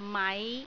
买